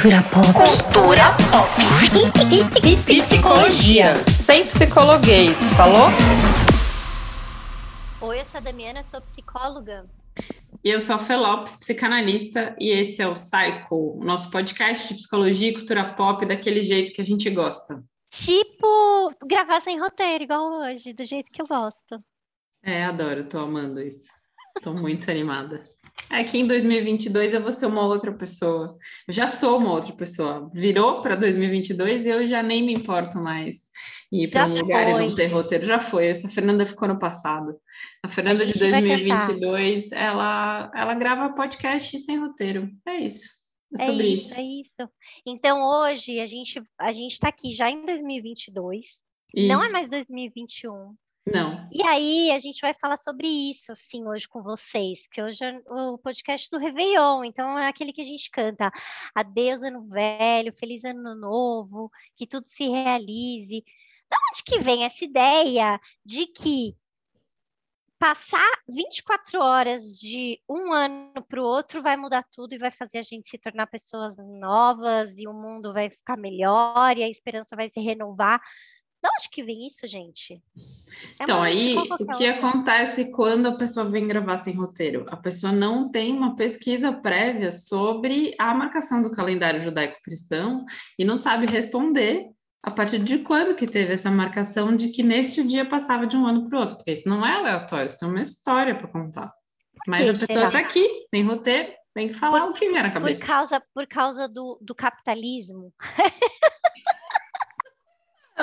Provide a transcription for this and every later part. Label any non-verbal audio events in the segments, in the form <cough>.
Cultura pop. Cultura pop. Psicologia. Sem psicologuês, falou? Oi, eu sou a Damiana, sou psicóloga. E eu sou a Felopes, psicanalista, e esse é o Psycho, o nosso podcast de psicologia e cultura pop daquele jeito que a gente gosta. Tipo, gravar sem roteiro, igual hoje, do jeito que eu gosto. É, adoro, tô amando isso. Tô muito <laughs> animada. Que em 2022 eu vou ser uma outra pessoa. Eu já sou uma outra pessoa. Virou para 2022 e eu já nem me importo mais ir para um lugar foi. e não ter roteiro. Já foi. Essa Fernanda ficou no passado. A Fernanda a de 2022, ela, ela grava podcast sem roteiro. É isso. É, é sobre isso, isso. É isso. Então hoje a gente a gente está aqui já em 2022. Isso. Não é mais 2021. Não. E aí, a gente vai falar sobre isso, assim, hoje com vocês, porque hoje é o podcast do Réveillon, então é aquele que a gente canta Adeus Ano Velho, Feliz Ano Novo, que tudo se realize. Da onde que vem essa ideia de que passar 24 horas de um ano para o outro vai mudar tudo e vai fazer a gente se tornar pessoas novas e o mundo vai ficar melhor e a esperança vai se renovar. De onde que vem isso, gente? É então, aí, o que acontece quando a pessoa vem gravar sem roteiro? A pessoa não tem uma pesquisa prévia sobre a marcação do calendário judaico-cristão e não sabe responder a partir de quando que teve essa marcação de que neste dia passava de um ano para o outro, porque isso não é aleatório, isso tem uma história para contar. Mas a pessoa está aqui, sem roteiro, tem que falar por, o que vier na cabeça. Por causa, por causa do, do capitalismo. <laughs>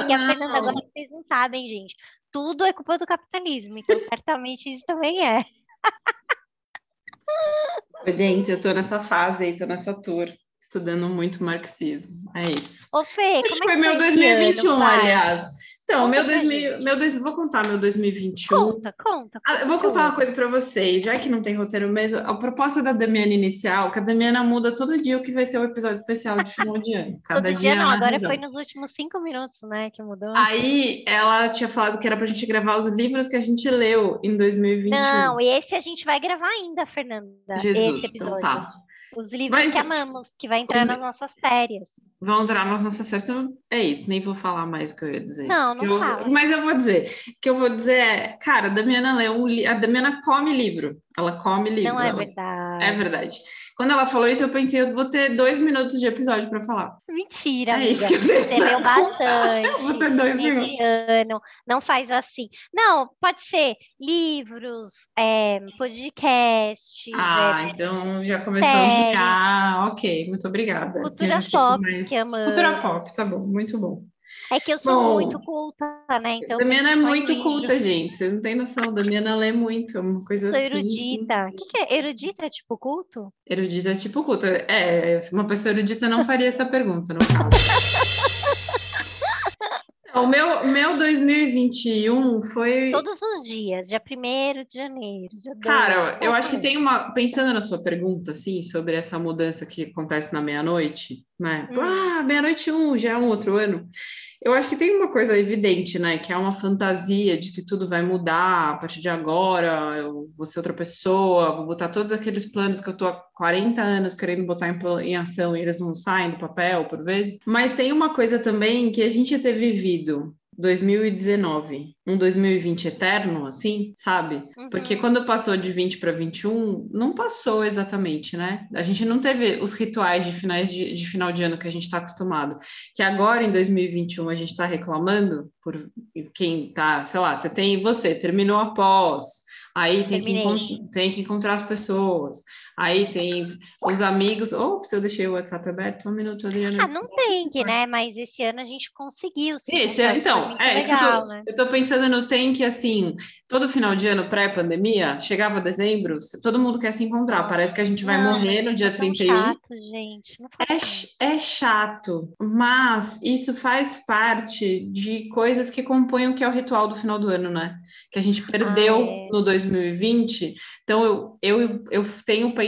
E a Fernanda, agora vocês não sabem, gente. Tudo é culpa do capitalismo, então certamente isso também é. <laughs> Gente, eu tô nessa fase aí, tô nessa tour, estudando muito marxismo. É isso. Ô, Fê, Esse como é foi meu 2021, ano, aliás. Então, meu 2000, meu dois, vou contar meu 2021. Conta, conta. Ah, eu vou contar uma coisa para vocês, já que não tem roteiro mesmo. A proposta da Damiana inicial, que a Damiana muda todo dia o que vai ser o episódio especial de final de ano. Cada todo dia, dia não, agora foi nos últimos cinco minutos, né, que mudou. Aí ela tinha falado que era pra gente gravar os livros que a gente leu em 2021. Não, e esse a gente vai gravar ainda, Fernanda. Jesus, esse episódio. Então tá. Os livros Mas... que amamos, que vai entrar nas nossas férias. Vão entrar nas nossas férias, então é isso, nem vou falar mais o que eu ia dizer. Não, não eu, fala. Mas eu vou dizer, o que eu vou dizer é, cara, a Damiana lê um a Damiana come livro, ela come livro. Não é ela... verdade. É verdade. Quando ela falou isso, eu pensei, eu vou ter dois minutos de episódio para falar. Mentira, é amiga. isso que eu Você leu bastante. vou ter dois minutos. Ano. Não faz assim. Não, pode ser livros, é, podcasts. Ah, é, então já começou série. a ficar. Ok, muito obrigada. Cultura pop, mais... que amamos. Cultura pop, tá bom, muito bom. É que eu sou bom, muito culta, né? Então, Damiana é muito livro. culta, gente. Vocês não têm noção. Damiana lê muito, é uma coisa sou assim. Sou erudita. O que, que, é? Erudita é tipo culto? Erudita é tipo culto. É, uma pessoa erudita não faria essa pergunta, no caso. <laughs> O meu, meu 2021 foi. Todos os dias, dia 1 de janeiro. Dia Cara, eu acho que tem uma. Pensando na sua pergunta, assim, sobre essa mudança que acontece na meia-noite, né? Hum. Ah, meia-noite um, já é um outro ano. Eu acho que tem uma coisa evidente, né? Que é uma fantasia de que tudo vai mudar a partir de agora, eu vou ser outra pessoa, vou botar todos aqueles planos que eu tô há 40 anos querendo botar em, em ação e eles não saem do papel por vezes. Mas tem uma coisa também que a gente ter vivido 2019, um 2020 eterno, assim, sabe? Uhum. Porque quando passou de 20 para 21, não passou exatamente, né? A gente não teve os rituais de finais de, de final de ano que a gente está acostumado. Que agora, em 2021, a gente está reclamando por quem tá, sei lá, você tem você, terminou a pós, aí tem que, tem que encontrar as pessoas. Aí tem os amigos. Ops, eu deixei o WhatsApp aberto. Um minuto, Adriana. Ah, não tem que, né? Mas esse ano a gente conseguiu. Esse ano, então, é isso que eu tô, né? eu tô pensando no tem que, assim, todo final de ano pré-pandemia, chegava dezembro, todo mundo quer se encontrar. Parece que a gente vai não, morrer no dia é 31. Chato, gente. é, é chato, mas isso faz parte de coisas que compõem o que é o ritual do final do ano, né? Que a gente perdeu ah, é. no 2020. Então, eu, eu, eu tenho pensado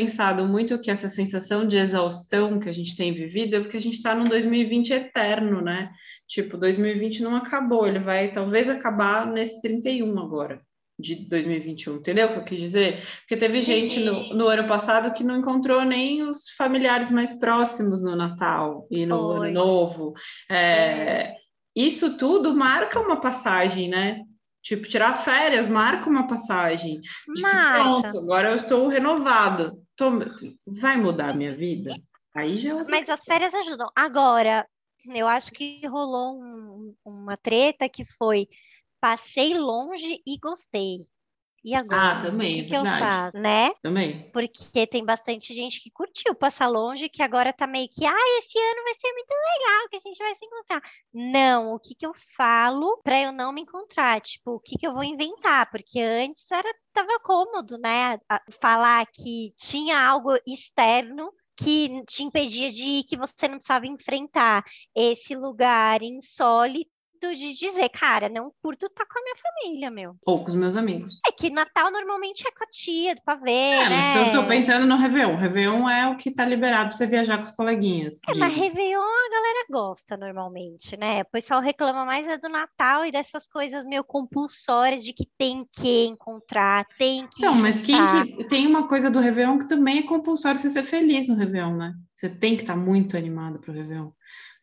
muito que essa sensação de exaustão que a gente tem vivido é porque a gente está num 2020 eterno, né? Tipo, 2020 não acabou, ele vai talvez acabar nesse 31 agora. de 2021, entendeu o que eu quis dizer? Porque teve gente no, no, ano passado que não encontrou nem os familiares mais próximos no Natal e no Foi. Ano Novo. É, isso tudo marca uma passagem, né? Tipo, tirar férias marca uma passagem. De marca. pronto, agora eu estou renovado. Vai mudar a minha vida? Aí já. É Mas as férias ajudam. Agora, eu acho que rolou um, uma treta que foi passei longe e gostei. E agora? Ah, também, é verdade. Eu faço, né? Também. Porque tem bastante gente que curtiu passar longe, que agora tá meio que, ah, esse ano vai ser muito legal, que a gente vai se encontrar. Não, o que que eu falo para eu não me encontrar? Tipo, o que que eu vou inventar? Porque antes era tava cômodo, né? Falar que tinha algo externo que te impedia de que você não precisava enfrentar esse lugar insólito de dizer, cara, não curto estar tá com a minha família, meu. Ou com os meus amigos. É que Natal normalmente é com a tia, do pavê, é, né? Mas eu tô pensando no Réveillon. Réveillon é o que tá liberado pra você viajar com os coleguinhas. É, mas Réveillon a galera gosta normalmente, né? O pessoal reclama mais é do Natal e dessas coisas meio compulsórias de que tem que encontrar, tem que. Não, mas quem que. Tem uma coisa do Réveillon que também é compulsório você ser feliz no Réveillon, né? Você tem que estar tá muito animado pro Réveillon.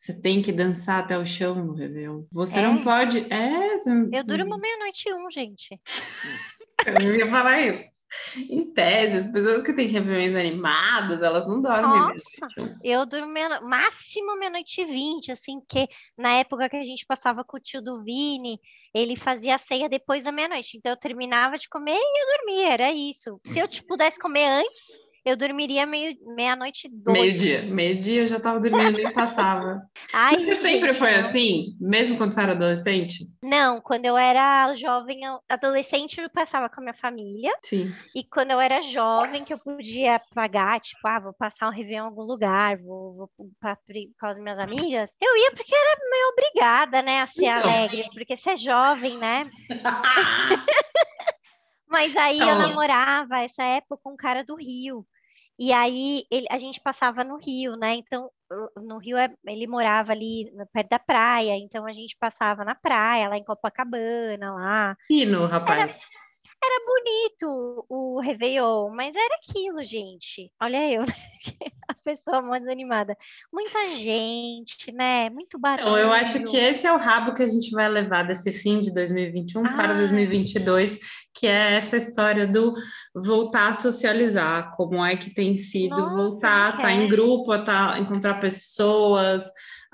Você tem que dançar até o chão no Réveillon. Você é. não pode. É. Você... Eu durmo meia-noite um, gente. <laughs> Eu ia falar isso. Em tese, as pessoas que têm Réveillons animados, elas não dormem. Nossa, eu durmo meia... máximo meia-noite e vinte, assim, porque na época que a gente passava com o tio do Vini, ele fazia a ceia depois da meia-noite. Então eu terminava de comer e eu dormia, era isso. Se eu pudesse comer antes, eu dormiria meio, meia-noite dois. Meio-dia. Meio-dia eu já estava dormindo e passava. <laughs> Ai, você gente, sempre foi não. assim? Mesmo quando você era adolescente? Não, quando eu era jovem, adolescente, eu passava com a minha família. Sim. E quando eu era jovem, que eu podia pagar, tipo, ah, vou passar um Réveillon em algum lugar, vou, vou pra, com as minhas amigas, eu ia porque era meio obrigada, né, a ser então. alegre, porque você é jovem, né? <laughs> <laughs> Mas aí eu namorava essa época com um cara do Rio. E aí ele, a gente passava no Rio, né? Então, no Rio é, ele morava ali perto da praia, então a gente passava na praia, lá em Copacabana, lá. E no rapaz. Era, era bonito o Réveillon, mas era aquilo, gente. Olha eu, <laughs> né? a pessoa mais desanimada. Muita gente, né? Muito barulho. Então, eu acho que esse é o rabo que a gente vai levar desse fim de 2021 ah, para 2022, que é essa história do voltar a socializar, como é que tem sido Nossa, voltar, estar tá em grupo, a tá, encontrar pessoas,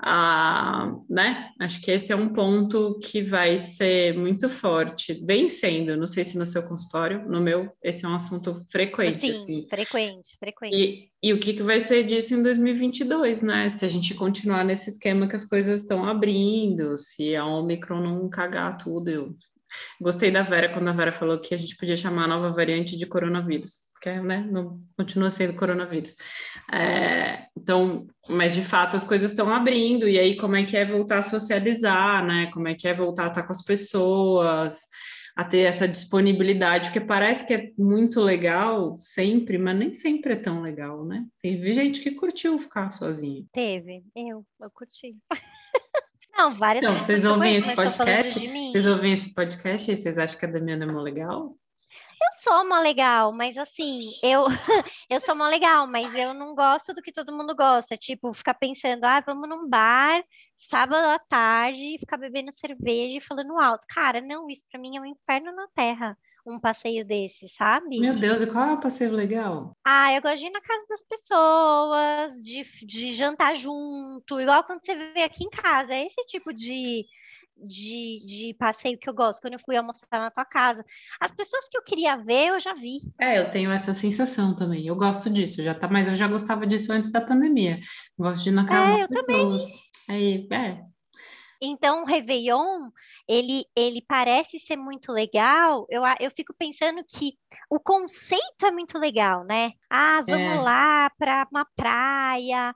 a, né? Acho que esse é um ponto que vai ser muito forte, vem sendo, não sei se no seu consultório, no meu, esse é um assunto frequente. Sim, assim. frequente, frequente. E, e o que, que vai ser disso em 2022, né? Se a gente continuar nesse esquema que as coisas estão abrindo, se a Omicron não cagar tudo, eu Gostei da Vera quando a Vera falou que a gente podia chamar a nova variante de coronavírus, porque né, não continua sendo coronavírus. É, então, mas de fato as coisas estão abrindo, e aí como é que é voltar a socializar, né? Como é que é voltar a estar com as pessoas, a ter essa disponibilidade, porque parece que é muito legal sempre, mas nem sempre é tão legal, né? Teve gente que curtiu ficar sozinho. Teve, eu, eu curti. <laughs> Não, várias Então, vocês ouvem esse podcast? Vocês ouvem esse podcast e vocês acham que a Damiana é mó legal? Eu sou mó legal, mas assim, eu, <laughs> eu sou mó legal, mas eu não gosto do que todo mundo gosta. Tipo, ficar pensando, ah, vamos num bar sábado à tarde, ficar bebendo cerveja e falando alto. Cara, não, isso pra mim é um inferno na terra um passeio desse, sabe? Meu Deus, e qual é o passeio legal? Ah, eu gosto de ir na casa das pessoas, de, de jantar junto, igual quando você vê aqui em casa. É esse tipo de, de, de passeio que eu gosto, quando eu fui almoçar na tua casa. As pessoas que eu queria ver, eu já vi. É, eu tenho essa sensação também. Eu gosto disso, já tá, mas eu já gostava disso antes da pandemia. gosto de ir na casa é, das pessoas. Também. Aí, é, então, o Réveillon, ele, ele parece ser muito legal. Eu, eu fico pensando que o conceito é muito legal, né? Ah, vamos é. lá para uma praia,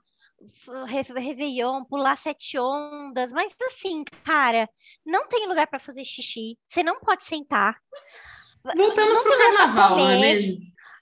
Réveillon, pular sete ondas, mas assim, cara, não tem lugar para fazer xixi, você não pode sentar. Voltamos para o carnaval, não é mesmo?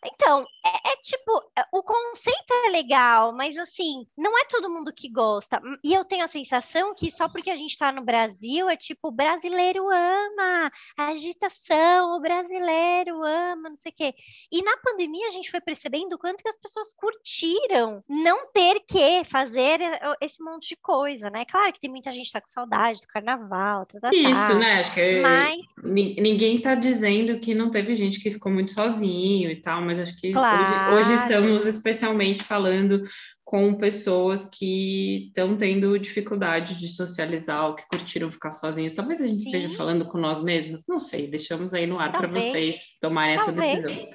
Então, é, é, tipo, é, o conceito é legal, mas assim, não é todo mundo que gosta. E eu tenho a sensação que só porque a gente está no Brasil, é tipo, o brasileiro ama a agitação, o brasileiro ama, não sei o quê. E na pandemia a gente foi percebendo o quanto que as pessoas curtiram não ter que fazer esse monte de coisa, né? Claro que tem muita gente que tá com saudade do carnaval, tá, tá, tá. Isso, né? Acho que mas... ninguém tá dizendo que não teve gente que ficou muito sozinho e tal, mas acho que claro. hoje, hoje estamos especialmente falando com pessoas que estão tendo dificuldade de socializar ou que curtiram ficar sozinhas. Talvez a gente Sim. esteja falando com nós mesmas, não sei, deixamos aí no ar para vocês tomarem Talvez. essa decisão.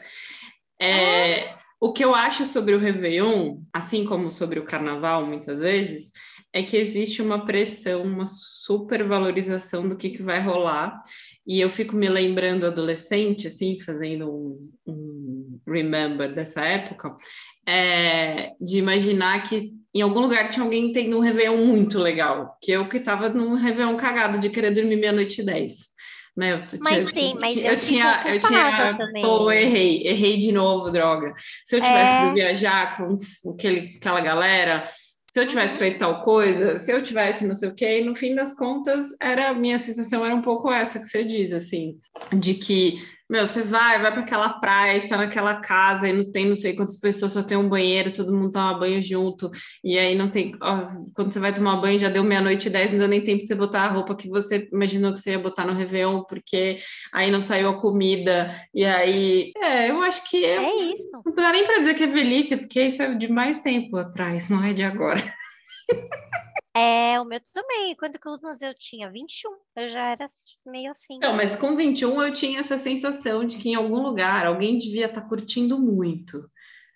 É, o que eu acho sobre o Réveillon, assim como sobre o Carnaval, muitas vezes, é que existe uma pressão, uma supervalorização do que, que vai rolar. E eu fico me lembrando adolescente, assim, fazendo um, um remember dessa época, é, de imaginar que em algum lugar tinha alguém tendo um Réveillon muito legal, que eu que estava num Réveillon cagado de querer dormir meia-noite e dez. Né? Eu, mas tinha, sim, mas eu, eu tinha, eu tinha, pô, errei, errei de novo, droga. Se eu tivesse é... ido viajar com aquele, aquela galera, se eu tivesse uhum. feito tal coisa, se eu tivesse não sei o quê, e no fim das contas, era minha sensação era um pouco essa que você diz, assim, de que, meu, você vai, vai para aquela praia, está naquela casa e não tem não sei quantas pessoas, só tem um banheiro, todo mundo toma banho junto, e aí não tem, ó, quando você vai tomar banho, já deu meia-noite e dez, não deu nem tempo de você botar a roupa que você imaginou que você ia botar no Réveillon, porque aí não saiu a comida, e aí, é, eu acho que eu, é isso. não dá nem para dizer que é velhice, porque isso é de mais tempo atrás, não é de agora. <laughs> É, o meu também. Quantos anos eu tinha? 21. Eu já era meio assim. Não, mas com 21 eu tinha essa sensação de que em algum lugar alguém devia estar tá curtindo muito.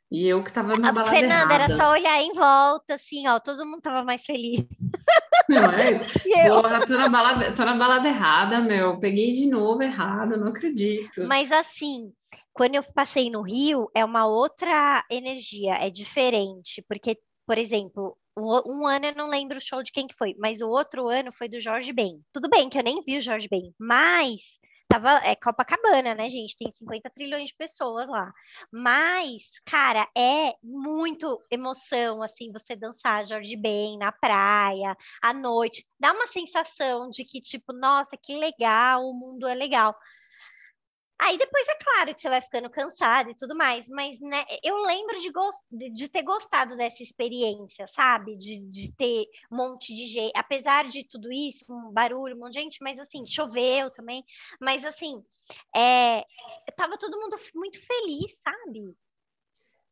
E eu que estava na balada Fernanda, errada. era só olhar em volta, assim, ó, todo mundo tava mais feliz. <laughs> Não é? <laughs> Porra, tô na, balada, tô na balada errada, meu. Peguei de novo errado, não acredito. Mas assim, quando eu passei no Rio, é uma outra energia, é diferente, porque, por exemplo, um ano eu não lembro o show de quem que foi, mas o outro ano foi do Jorge Ben. Tudo bem que eu nem vi o Jorge Ben, mas tava é Copacabana, né, gente? Tem 50 trilhões de pessoas lá. Mas, cara, é muito emoção assim você dançar Jorge Ben na praia, à noite. Dá uma sensação de que tipo, nossa, que legal, o mundo é legal. Aí depois é claro que você vai ficando cansado e tudo mais, mas né, eu lembro de, de, de ter gostado dessa experiência, sabe? De, de ter um monte de gente, apesar de tudo isso, um barulho, um monte de gente, mas assim, choveu também, mas assim, é, tava todo mundo muito feliz, sabe?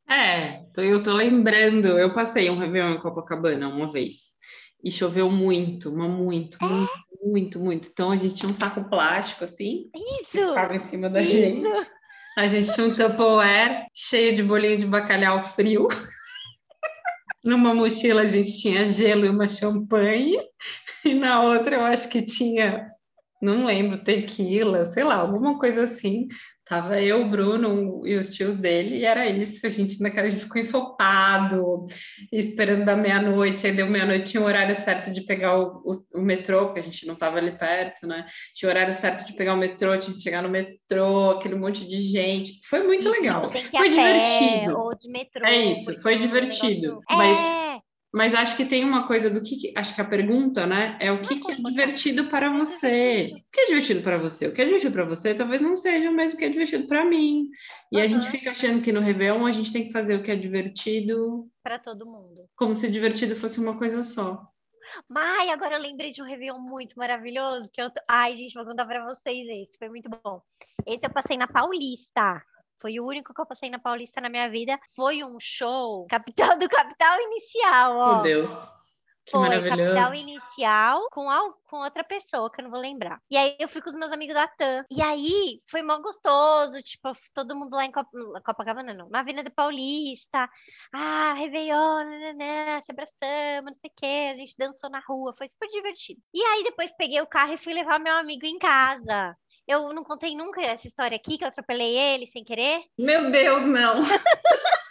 É, eu tô lembrando, eu passei um Réveillon em Copacabana uma vez, e choveu muito, mas muito, é? Muito, muito. Então a gente tinha um saco plástico assim, Isso. que ficava em cima da Isso. gente. A gente tinha um Tupperware cheio de bolinho de bacalhau frio. <laughs> Numa mochila a gente tinha gelo e uma champanhe, e na outra eu acho que tinha, não lembro, tequila, sei lá, alguma coisa assim. Tava eu, o Bruno e os tios dele, e era isso. A gente naquela a gente ficou ensopado, esperando da meia-noite. Aí deu meia-noite, tinha o horário certo de pegar o, o, o, metrô, porque a gente não estava ali perto, né? Tinha o horário certo de pegar o metrô, tinha que chegar no metrô, aquele monte de gente. Foi muito legal. Foi divertido. Metrô, é isso, foi divertido. É. Mas mas acho que tem uma coisa do que, acho que a pergunta, né, é o que, que é divertido para você. O que é divertido para você? O que é divertido para você talvez não seja mais o que é divertido para mim. E uhum. a gente fica achando que no Réveillon a gente tem que fazer o que é divertido para todo mundo. Como se divertido fosse uma coisa só. Ai, agora eu lembrei de um Réveillon muito maravilhoso que eu. Ai, gente, vou contar para vocês esse, foi muito bom. Esse eu passei na Paulista. Foi o único que eu passei na Paulista na minha vida. Foi um show <laughs> Capital do Capital Inicial, ó. Meu Deus. Que foi maravilhoso. Capital Inicial com, a, com outra pessoa, que eu não vou lembrar. E aí eu fui com os meus amigos da TAM. E aí foi mó gostoso, tipo, todo mundo lá em Cop Copacabana, não, na Avenida Paulista. Ah, Réveillon, nananã, se abraçamos, não sei o quê. A gente dançou na rua, foi super divertido. E aí depois peguei o carro e fui levar meu amigo em casa. Eu não contei nunca essa história aqui, que eu atropelei ele sem querer. Meu Deus, não! <laughs>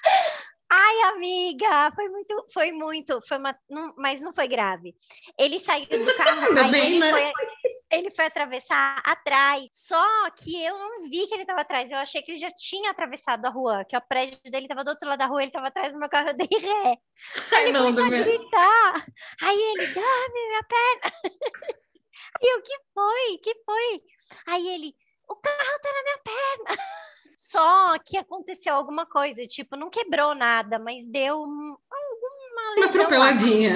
Ai, amiga, foi muito, foi muito, foi uma, não, mas não foi grave. Ele saiu do carro. Ainda bem, né? Foi, ele foi atravessar atrás. Só que eu não vi que ele estava atrás. Eu achei que ele já tinha atravessado a rua, que o prédio dele estava do outro lado da rua, ele estava atrás do meu carro, eu dei ré. Aí ele não, começou a gritar. Aí ele, dá-me minha perna. <laughs> Aí eu, que foi? Que foi? Aí ele, o carro tá na minha perna. <laughs> Só que aconteceu alguma coisa, tipo, não quebrou nada, mas deu um, uma atropeladinha.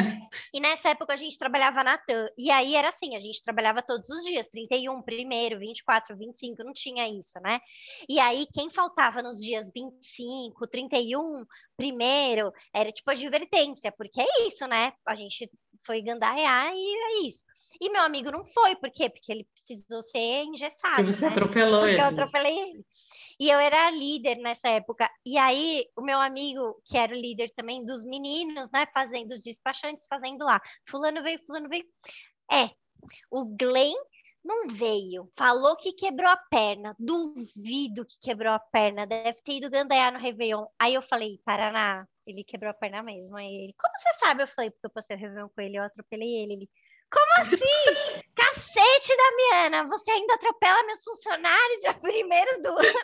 E nessa época a gente trabalhava na TAM. E aí era assim, a gente trabalhava todos os dias, 31, primeiro, 24, 25, não tinha isso, né? E aí quem faltava nos dias 25, 31, primeiro, era tipo a advertência, porque é isso, né? A gente foi gandarear e é isso. E meu amigo não foi, por quê? Porque ele precisou ser engessado. Porque você né? atropelou Porque ele. eu atropelei ele. E eu era líder nessa época. E aí, o meu amigo, que era o líder também dos meninos, né, fazendo os despachantes, fazendo lá. Fulano veio, fulano veio. É, o Glenn não veio. Falou que quebrou a perna. Duvido que quebrou a perna. Deve ter ido gandaiar no Réveillon. Aí eu falei, Paraná, ele quebrou a perna mesmo. Aí ele, como você sabe? Eu falei, porque eu passei o Réveillon com ele, eu atropelei ele. Ele, como assim? Cacete, Damiana, você ainda atropela meus funcionários dia <laughs> primeiro do ano.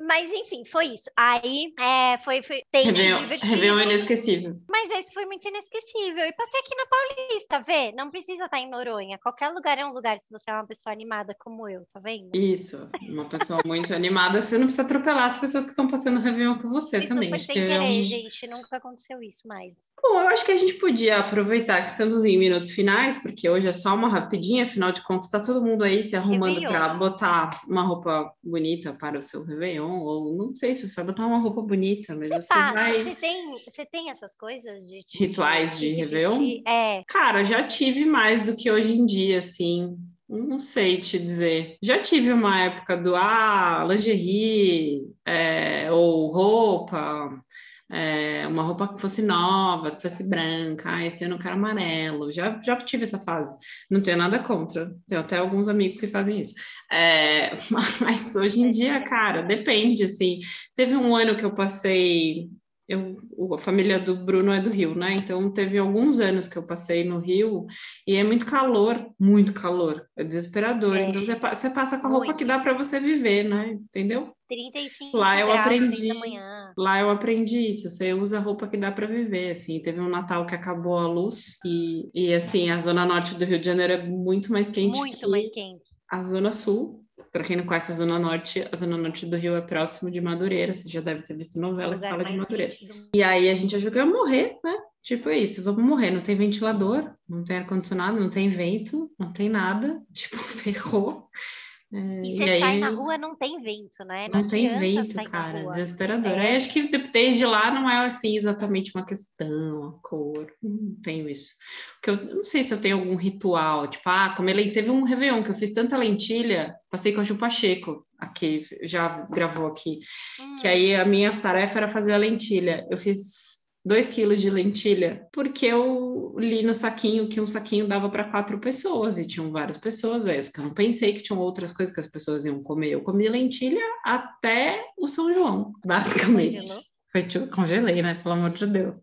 Mas enfim, foi isso. Aí é, foi, foi tem Réveillon, Réveillon inesquecível. Mas esse foi muito inesquecível. E passei aqui na Paulista, vê? Não precisa estar em Noronha. Qualquer lugar é um lugar se você é uma pessoa animada como eu, tá vendo? Isso, uma pessoa muito animada. Você não precisa atropelar as pessoas que estão passando Réveillon com você isso também. foi sem é querer, um- gente. Nunca aconteceu isso mais. Bom, eu acho que a gente podia aproveitar que estamos em minutos finais, porque hoje é só uma rapidinha, afinal de contas, está todo mundo aí se arrumando para botar uma roupa bonita para o seu Réveillon, ou não sei se você vai botar uma roupa bonita, mas você Tá, vai. você, tem, você tem essas coisas de... de- Rituais de Réveillon? É, Cara, já tive mais do que hoje em dia, assim. Não sei te dizer. Já tive uma época do ah, lingerie, é, ou roupa, é, uma roupa que fosse nova, que fosse branca, ah, esse ano eu quero amarelo. Já, já tive essa fase. Não tenho nada contra. Tenho até alguns amigos que fazem isso. É, <laughs> mas hoje em dia, cara, depende, assim. Teve um ano que eu passei eu, a família do Bruno é do Rio, né? Então teve alguns anos que eu passei no Rio e é muito calor, muito calor, é desesperador. É. Então você, você passa com a roupa Muito. que dá para você viver, né? Entendeu? 35 Lá eu aprendi. Lá eu aprendi isso, você usa a roupa que dá para viver, assim. Teve um Natal que acabou a luz e, e assim, a zona norte do Rio de Janeiro é muito mais quente Muito que mais quente. a zona sul. Para quem não conhece a zona norte, a zona norte do Rio é próximo de Madureira, você já deve ter visto novela que Lugar fala de Madureira. E aí a gente achou que ia morrer, né? Tipo, é isso, vamos morrer. Não tem ventilador, não tem ar-condicionado, não tem vento, não tem nada. Tipo, <laughs> ferrou. É, E e você aí sai na rua, não tem vento, né? não tem adianta vento, cara, desesperador. É. Aí acho que de- desde lá não é assim exatamente uma questão, a cor, não tenho isso. Porque eu não sei se eu tenho algum ritual, tipo, ah, comer lentilha. Teve um Réveillon que eu fiz tanta lentilha, passei com a Ju Pacheco, aqui, já gravou aqui. Hum, Que aí a minha tarefa era fazer a lentilha. Eu fiz dois quilos de lentilha, porque eu li no saquinho que um saquinho dava para quatro pessoas e tinham várias pessoas. É isso que eu não pensei que tinham outras coisas que as pessoas iam comer. Eu comi lentilha até o São João, <laughs> basicamente. Foi tipo, congelei, né? Pelo amor de Deus.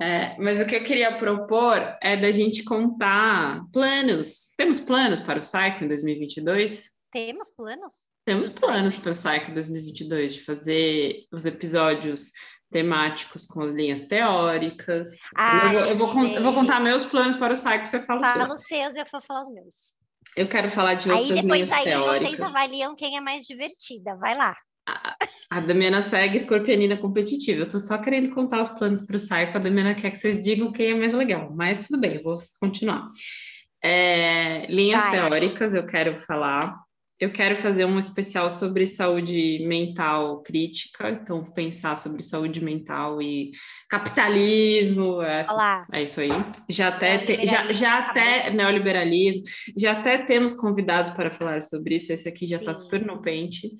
É, mas o que eu queria propor é da gente contar planos. Temos planos para o Psycho em 2022? Temos planos? Temos planos para o Psycho 2022 de fazer os episódios temáticos com as linhas teóricas. Ah, eu, vou, eu, vou eu vou contar meus planos para o Psycho, você fala Fala seus. os seus eu vou falar os meus. Eu quero falar de Aí outras depois linhas aí vocês teóricas. avaliam quem é mais divertida. Vai lá. A Damiana segue escorpianina competitiva. Eu tô só querendo contar os planos para o Psycho. A Damiana quer que vocês digam quem é mais legal. Mas tudo bem, eu vou continuar. É, linhas Vai. teóricas, eu quero falar. Eu quero fazer um especial sobre saúde mental crítica. Então, pensar sobre saúde mental e capitalismo. essas- Olá. é isso aí. Já até, te- já, já Neoliberalismo, tá até neoliberalismo. Já até temos convidados para falar sobre isso. Esse aqui já está super no pente.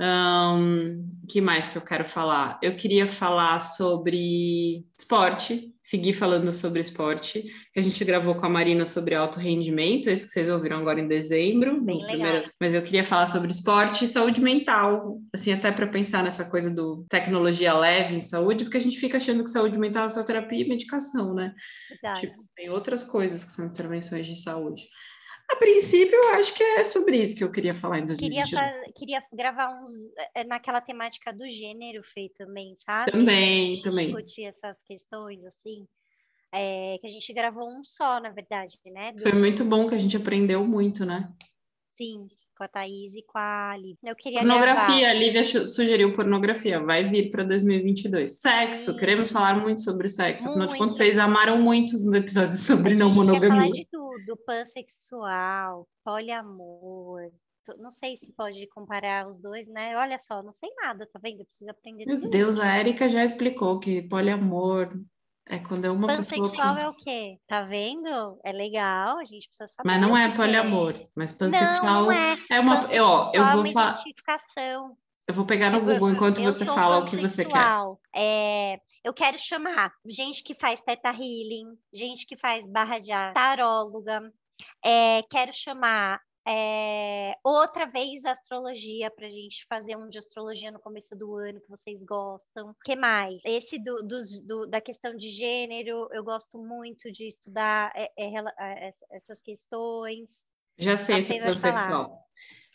Um, que mais que eu quero falar? Eu queria falar sobre esporte, seguir falando sobre esporte, que a gente gravou com a Marina sobre alto rendimento, esse que vocês ouviram agora em dezembro. Bem primeiro, mas eu queria falar sobre esporte e saúde mental, assim, até para pensar nessa coisa do tecnologia leve em saúde, porque a gente fica achando que saúde mental é só terapia e medicação, né? Tipo, tem outras coisas que são intervenções de saúde. A princípio, eu acho que é sobre isso que eu queria falar em 2022. Queria, faz, queria gravar uns eh, naquela temática do gênero feito também, sabe? Também, também. Discutir essas questões, assim. É, que a gente gravou um só, na verdade, né? Do... Foi muito bom que a gente aprendeu muito, né? Sim, com a Thaís e com a Lívia. Eu queria pornografia, gravar. a Lívia sugeriu pornografia, vai vir para 2022. Sexo, Sim. queremos falar muito sobre sexo. Afinal de contas, vocês amaram muito nos episódios sobre não monogamia. falar de tudo, pansexual, poliamor, não sei se pode comparar os dois, né? Olha só, não sei nada, tá vendo? Eu preciso aprender Meu Deus, isso. a Érica já explicou que poliamor, é quando é uma pansexual pessoa. Pansexual é o quê? Tá vendo? É legal, a gente precisa saber. Mas não é poliamor, é. mas pansexual não, não é. é uma. Eu, ó, eu vou falar. Eu vou pegar no tipo, Google enquanto você fala o que você quer. É, eu quero chamar gente que faz teta healing, gente que faz barra de taróloga. É, quero chamar é, outra vez astrologia para a gente fazer um de astrologia no começo do ano que vocês gostam. O que mais? Esse do, dos, do, da questão de gênero, eu gosto muito de estudar é, é, essas questões. Já sei o que é pansexual.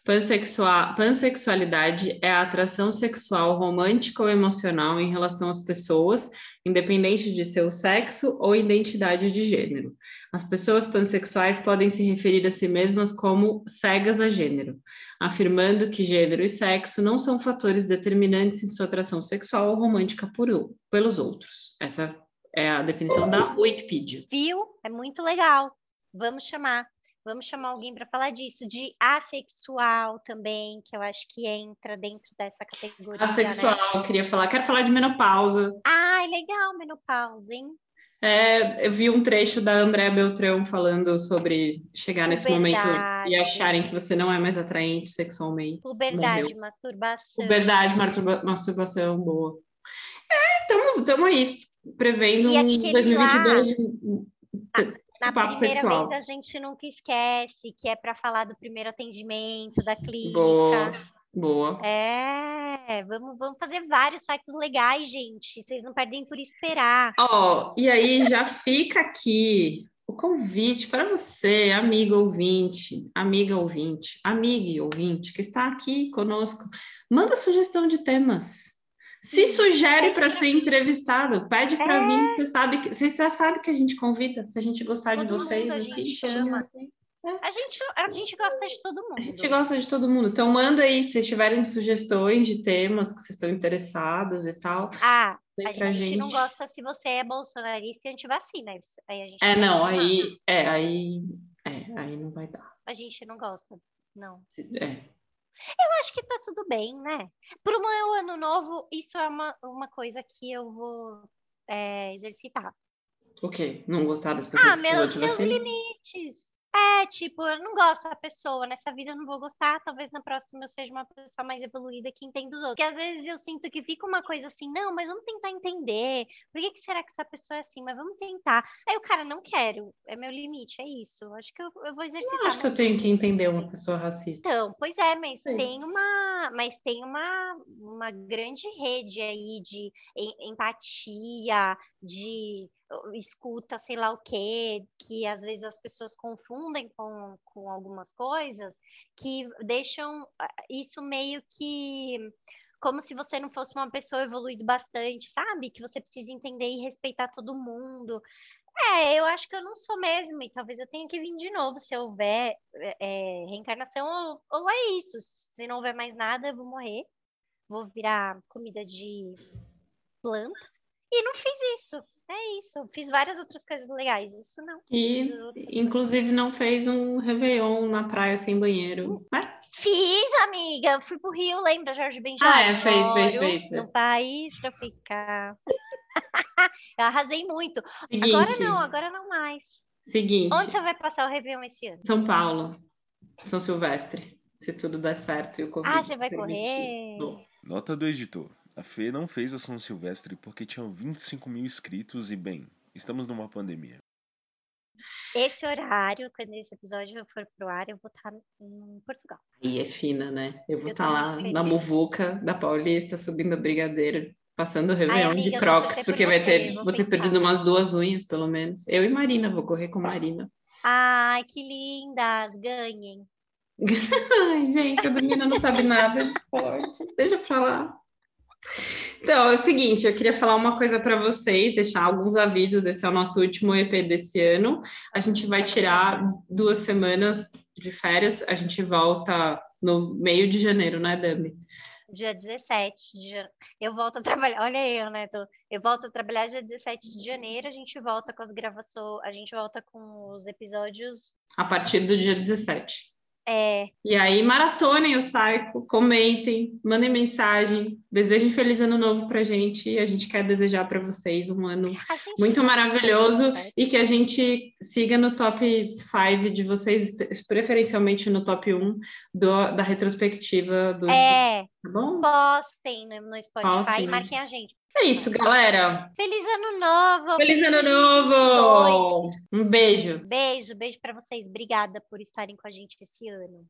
Pansexual, pansexualidade é a atração sexual romântica ou emocional em relação às pessoas, independente de seu sexo ou identidade de gênero. As pessoas pansexuais podem se referir a si mesmas como cegas a gênero, afirmando que gênero e sexo não são fatores determinantes em sua atração sexual ou romântica por, pelos outros. Essa é a definição da Wikipedia. Viu? É muito legal. Vamos chamar. Vamos chamar alguém para falar disso, de assexual também, que eu acho que entra dentro dessa categoria. Né? Assexual, né? queria falar. Quero falar de menopausa. Ah, legal, menopausa, hein? É, eu vi um trecho da André Beltrão falando sobre chegar nesse Puberdade. momento e acharem que você não é mais atraente sexualmente. Puberdade, Morreu. masturbação. Puberdade, masturba masturbação, boa. É, estamos aí, prevendo um 2022 lá... Na papo primeira sexual. vez a gente nunca esquece que é para falar do primeiro atendimento, da clínica. Boa, boa. É, vamos, vamos fazer vários sites legais, gente. Vocês não perdem por esperar. Ó, oh, e aí já fica aqui o convite para você, amigo ouvinte, amiga ouvinte, amiga ouvinte que está aqui conosco. Manda sugestão de temas. Se sugere para ser entrevistado, pede para é. vir, você sabe que você já sabe que a gente convida, se a gente gostar todo de vocês, a assim, gente ama. É. A gente, a gente gosta de todo mundo. A gente gosta de todo mundo. Então manda aí se vocês tiverem sugestões de temas que vocês estão interessados e tal. Ah, a gente, gente, não gosta se você é bolsonarista e antivacina. Aí a gente é, não, aí é, aí é, aí não vai dar. A gente não gosta, não. É. Eu acho que tá tudo bem, né? Para o meu ano novo, isso é uma, uma coisa que eu vou é, exercitar. O quê? Não gostar das pessoas ah, que meus, meus limites. É, tipo, eu não gosto da pessoa, nessa vida eu não vou gostar, talvez na próxima eu seja uma pessoa mais evoluída que entenda os outros. Porque às vezes eu sinto que fica uma coisa assim, não, mas vamos tentar entender. Por que, que será que essa pessoa é assim? Mas vamos tentar. Aí o cara, não quero, é meu limite, é isso. Acho que eu, eu vou exercitar. Eu acho que eu tenho que entender uma pessoa racista. Então, pois é, mas Sim. tem uma, mas tem uma, uma grande rede aí de empatia, de escuta sei lá o quê, que às vezes as pessoas confundem com, com algumas coisas, que deixam ah, isso meio que como se você não fosse uma pessoa evoluída bastante, sabe? Que você precisa entender e respeitar todo mundo. É, eu acho que eu não sou mesmo, e talvez eu tenha que vir de novo se houver é, reencarnação, ou, ou é isso. Se não houver mais nada, eu vou morrer, vou virar comida de planta. E não fiz isso. É isso. Fiz várias outras coisas legais. Isso não. E, inclusive, não fez um Réveillon na praia sem banheiro. Né? Fiz, amiga. Fui pro Rio, lembra, Jorge Benjamin? Ah, é, fez, fez, fez. No país tropical. <laughs> Eu arrasei muito. Seguinte, agora não, agora não mais. Seguinte. Onde você vai passar o Réveillon esse ano? São Paulo. São Silvestre. se tudo der certo e o Covid Ah, você vai permitir. correr? Vou. Nota do editor. A Fê não fez a São Silvestre porque tinham 25 mil inscritos e, bem, estamos numa pandemia. Esse horário, quando esse episódio for pro ar, eu vou estar em Portugal. Aí é fina, né? Eu vou Eu estar tô lá feliz. na muvuca da Paulista, subindo a brigadeira, passando o Réveillon amiga, de Crocs, porque por vai ter, vou vou ter perdido umas duas unhas, pelo menos. Eu e Marina, vou correr com Marina. Ai, que lindas! Ganhem! <laughs> Ai, gente, a menina não sabe nada de esporte. Deixa pra lá. Então, é o seguinte, eu queria falar uma coisa para vocês, deixar alguns avisos. Esse é o nosso último EP desse ano. A gente vai tirar duas semanas de férias. A gente volta no meio de janeiro, né, Dami? Dia 17 de janeiro. Eu volto a trabalhar. Olha eu, né? Tô- Eu volto a trabalhar dia 17 de janeiro. A gente volta com as gravações. A gente volta com os episódios. A partir do dia 17. É, E aí, maratonem o Psycho, comentem, mandem mensagem, desejem feliz ano novo pra gente. E a gente quer desejar para vocês um ano muito maravilhoso Certo. e que a gente siga no top 5 de vocês, preferencialmente no top 1 do, da retrospectiva do. É, Tá bom? postem no, no Spotify Postem. e marquem a gente. É isso, galera. Feliz ano novo. Feliz, ano novo. Um beijo. Beijo, beijo para vocês. Obrigada por estarem com a gente esse ano.